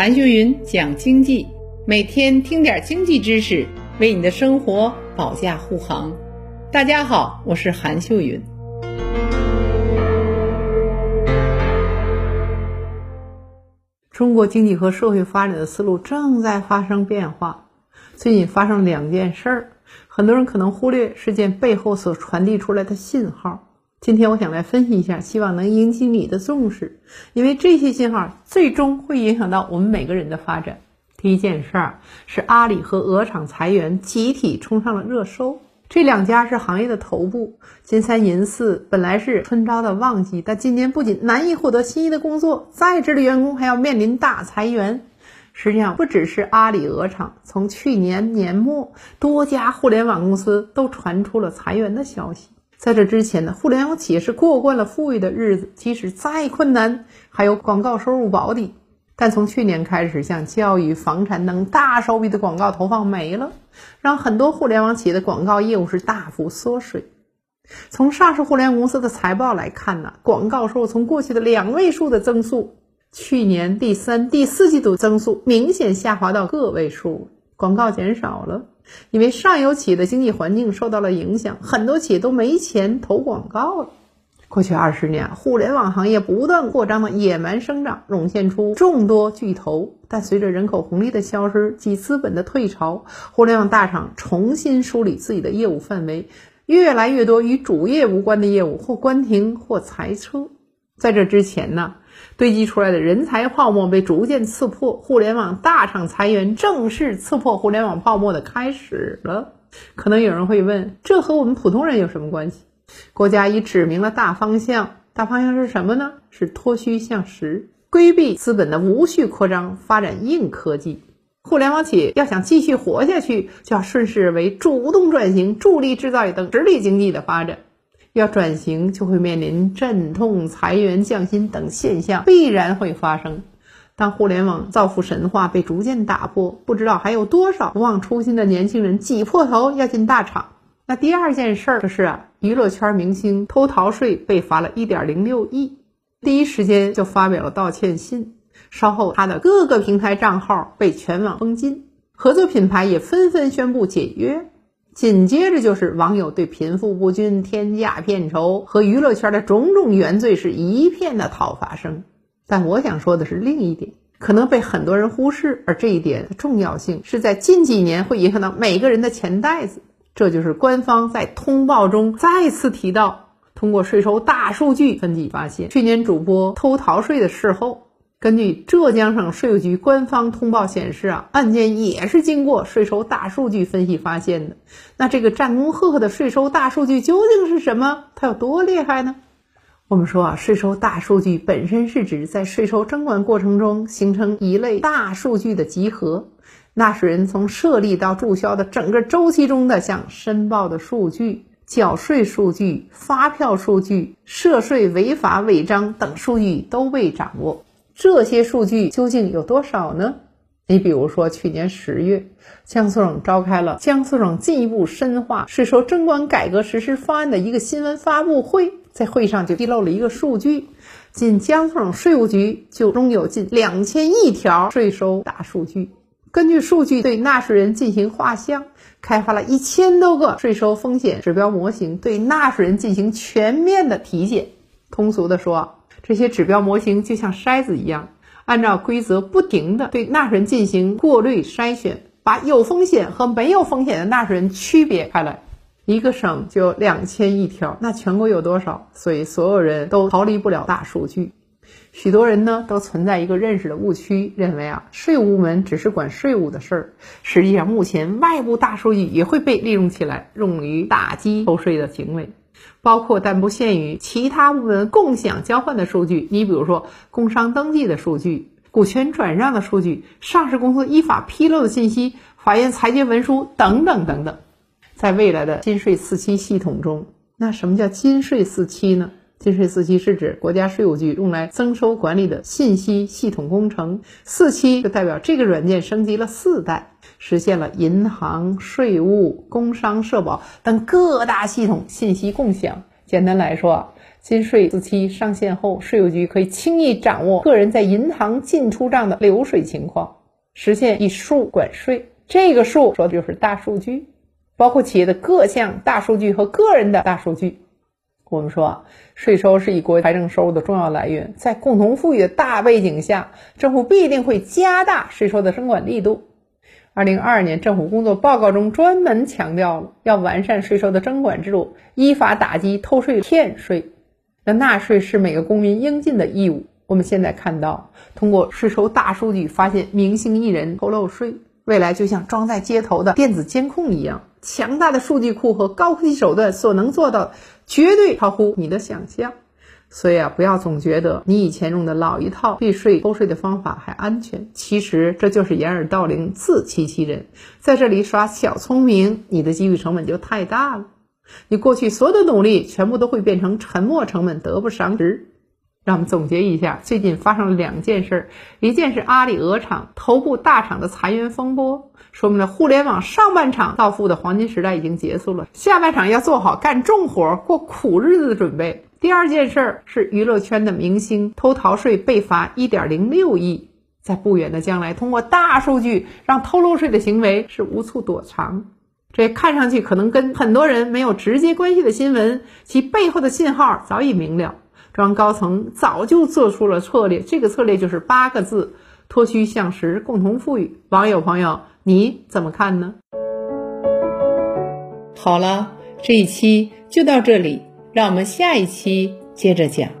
韩秀云讲经济，每天听点经济知识，为你的生活保驾护航。大家好，我是韩秀云。中国经济和社会发展的思路正在发生变化。最近发生两件事儿，很多人可能忽略事件背后所传递出来的信号。今天我想来分析一下，希望能引起你的重视，因为这些信号最终会影响到我们每个人的发展。第一件事儿是阿里和鹅厂裁员，集体冲上了热搜。这两家是行业的头部，金三银四本来是春招的旺季，但今年不仅难以获得心仪的工作，在职的员工还要面临大裁员。实际上，不只是阿里鹅厂，从去年年末，多家互联网公司都传出了裁员的消息。在这之前呢，互联网企业是过惯了富裕的日子，即使再困难，还有广告收入保底。但从去年开始，像教育、房产等大手笔的广告投放没了，让很多互联网企业的广告业务是大幅缩水。从上市互联网公司的财报来看呢，广告收入从过去的两位数的增速，去年第三、第四季度增速明显下滑到个位数，广告减少了。因为上游企业的经济环境受到了影响，很多企业都没钱投广告了。过去二十年，互联网行业不断扩张的野蛮生长，涌现出众多巨头。但随着人口红利的消失及资本的退潮，互联网大厂重新梳理自己的业务范围，越来越多与主业无关的业务或关停或裁撤。在这之前呢？堆积出来的人才泡沫被逐渐刺破，互联网大厂裁员正是刺破互联网泡沫的开始了。可能有人会问，这和我们普通人有什么关系？国家已指明了大方向，大方向是什么呢？是脱虚向实，规避资本的无序扩张，发展硬科技。互联网企业要想继续活下去，就要顺势为，主动转型，助力制造业等实力经济的发展。要转型，就会面临阵痛、裁员、降薪等现象必然会发生。当互联网造富神话被逐渐打破，不知道还有多少不忘初心的年轻人挤破头要进大厂。那第二件事儿就是啊，娱乐圈明星偷逃税被罚了一点零六亿，第一时间就发表了道歉信。稍后他的各个平台账号被全网封禁，合作品牌也纷纷宣布解约。紧接着就是网友对贫富不均、天价片酬和娱乐圈的种种原罪是一片的讨伐声。但我想说的是另一点，可能被很多人忽视，而这一点的重要性是在近几年会影响到每个人的钱袋子。这就是官方在通报中再次提到，通过税收大数据分析发现，去年主播偷逃税的事后。根据浙江省税务局官方通报显示啊，案件也是经过税收大数据分析发现的。那这个战功赫赫的税收大数据究竟是什么？它有多厉害呢？我们说啊，税收大数据本身是指在税收征管过程中形成一类大数据的集合，纳税人从设立到注销的整个周期中的像申报的数据、缴税数据、发票数据、涉税违法违章等数据都被掌握。这些数据究竟有多少呢？你比如说，去年十月，江苏省召开了江苏省进一步深化税收征管改革实施方案的一个新闻发布会，在会上就披露了一个数据：仅江苏省税务局就拥有近两千亿条税收大数据。根据数据对纳税人进行画像，开发了一千多个税收风险指标模型，对纳税人进行全面的体检。通俗的说。这些指标模型就像筛子一样，按照规则不停地对纳税人进行过滤筛选，把有风险和没有风险的纳税人区别开来。一个省就两千亿条，那全国有多少？所以所有人都逃离不了大数据。许多人呢都存在一个认识的误区，认为啊税务部门只是管税务的事儿。实际上，目前外部大数据也会被利用起来，用于打击偷税的行为。包括但不限于其他部门共享交换的数据，你比如说工商登记的数据、股权转让的数据、上市公司依法披露的信息、法院裁决文书等等等等。在未来的金税四期系统中，那什么叫金税四期呢？金税四期是指国家税务局用来增收管理的信息系统工程，四期就代表这个软件升级了四代。实现了银行、税务、工商社保等各大系统信息共享。简单来说，金税四期上线后，税务局可以轻易掌握个人在银行进出账的流水情况，实现以数管税。这个数说的就是大数据，包括企业的各项大数据和个人的大数据。我们说，税收是一国财政收入的重要来源，在共同富裕的大背景下，政府必定会加大税收的征管力度。二零二二年政府工作报告中专门强调了要完善税收的征管制度，依法打击偷税骗税。那纳税是每个公民应尽的义务。我们现在看到，通过税收大数据发现明星艺人偷漏税，未来就像装在街头的电子监控一样，强大的数据库和高科技手段所能做到，绝对超乎你的想象。所以啊，不要总觉得你以前用的老一套避税偷税的方法还安全，其实这就是掩耳盗铃、自欺欺人，在这里耍小聪明，你的机遇成本就太大了。你过去所有的努力，全部都会变成沉没成本，得不偿失。让我们总结一下，最近发生了两件事，一件是阿里鹅厂头部大厂的裁员风波，说明了互联网上半场到付的黄金时代已经结束了，下半场要做好干重活、过苦日子的准备。第二件事是娱乐圈的明星偷逃税被罚一点零六亿，在不远的将来，通过大数据让偷漏税的行为是无处躲藏。这看上去可能跟很多人没有直接关系的新闻，其背后的信号早已明了。中高层早就做出了策略，这个策略就是八个字：脱虚向实，共同富裕。网友朋友，你怎么看呢？好了，这一期就到这里，让我们下一期接着讲。